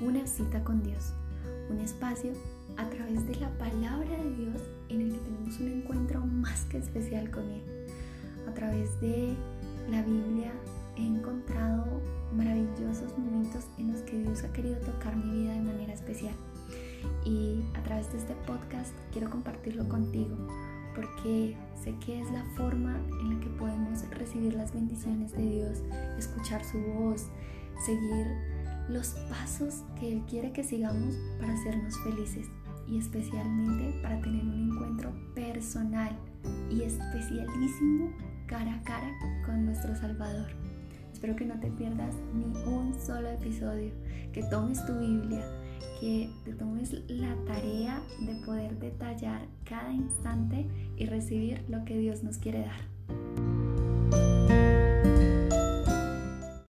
una cita con Dios, un espacio a través de la palabra de Dios en el que tenemos un encuentro más que especial con Él. A través de la Biblia he encontrado maravillosos momentos en los que Dios ha querido tocar mi vida de manera especial. Y a través de este podcast quiero compartirlo contigo porque sé que es la forma en la que podemos recibir las bendiciones de Dios, escuchar su voz, seguir los pasos que Él quiere que sigamos para hacernos felices y especialmente para tener un encuentro personal y especialísimo cara a cara con nuestro Salvador. Espero que no te pierdas ni un solo episodio, que tomes tu Biblia, que te tomes la tarea de poder detallar cada instante y recibir lo que Dios nos quiere dar.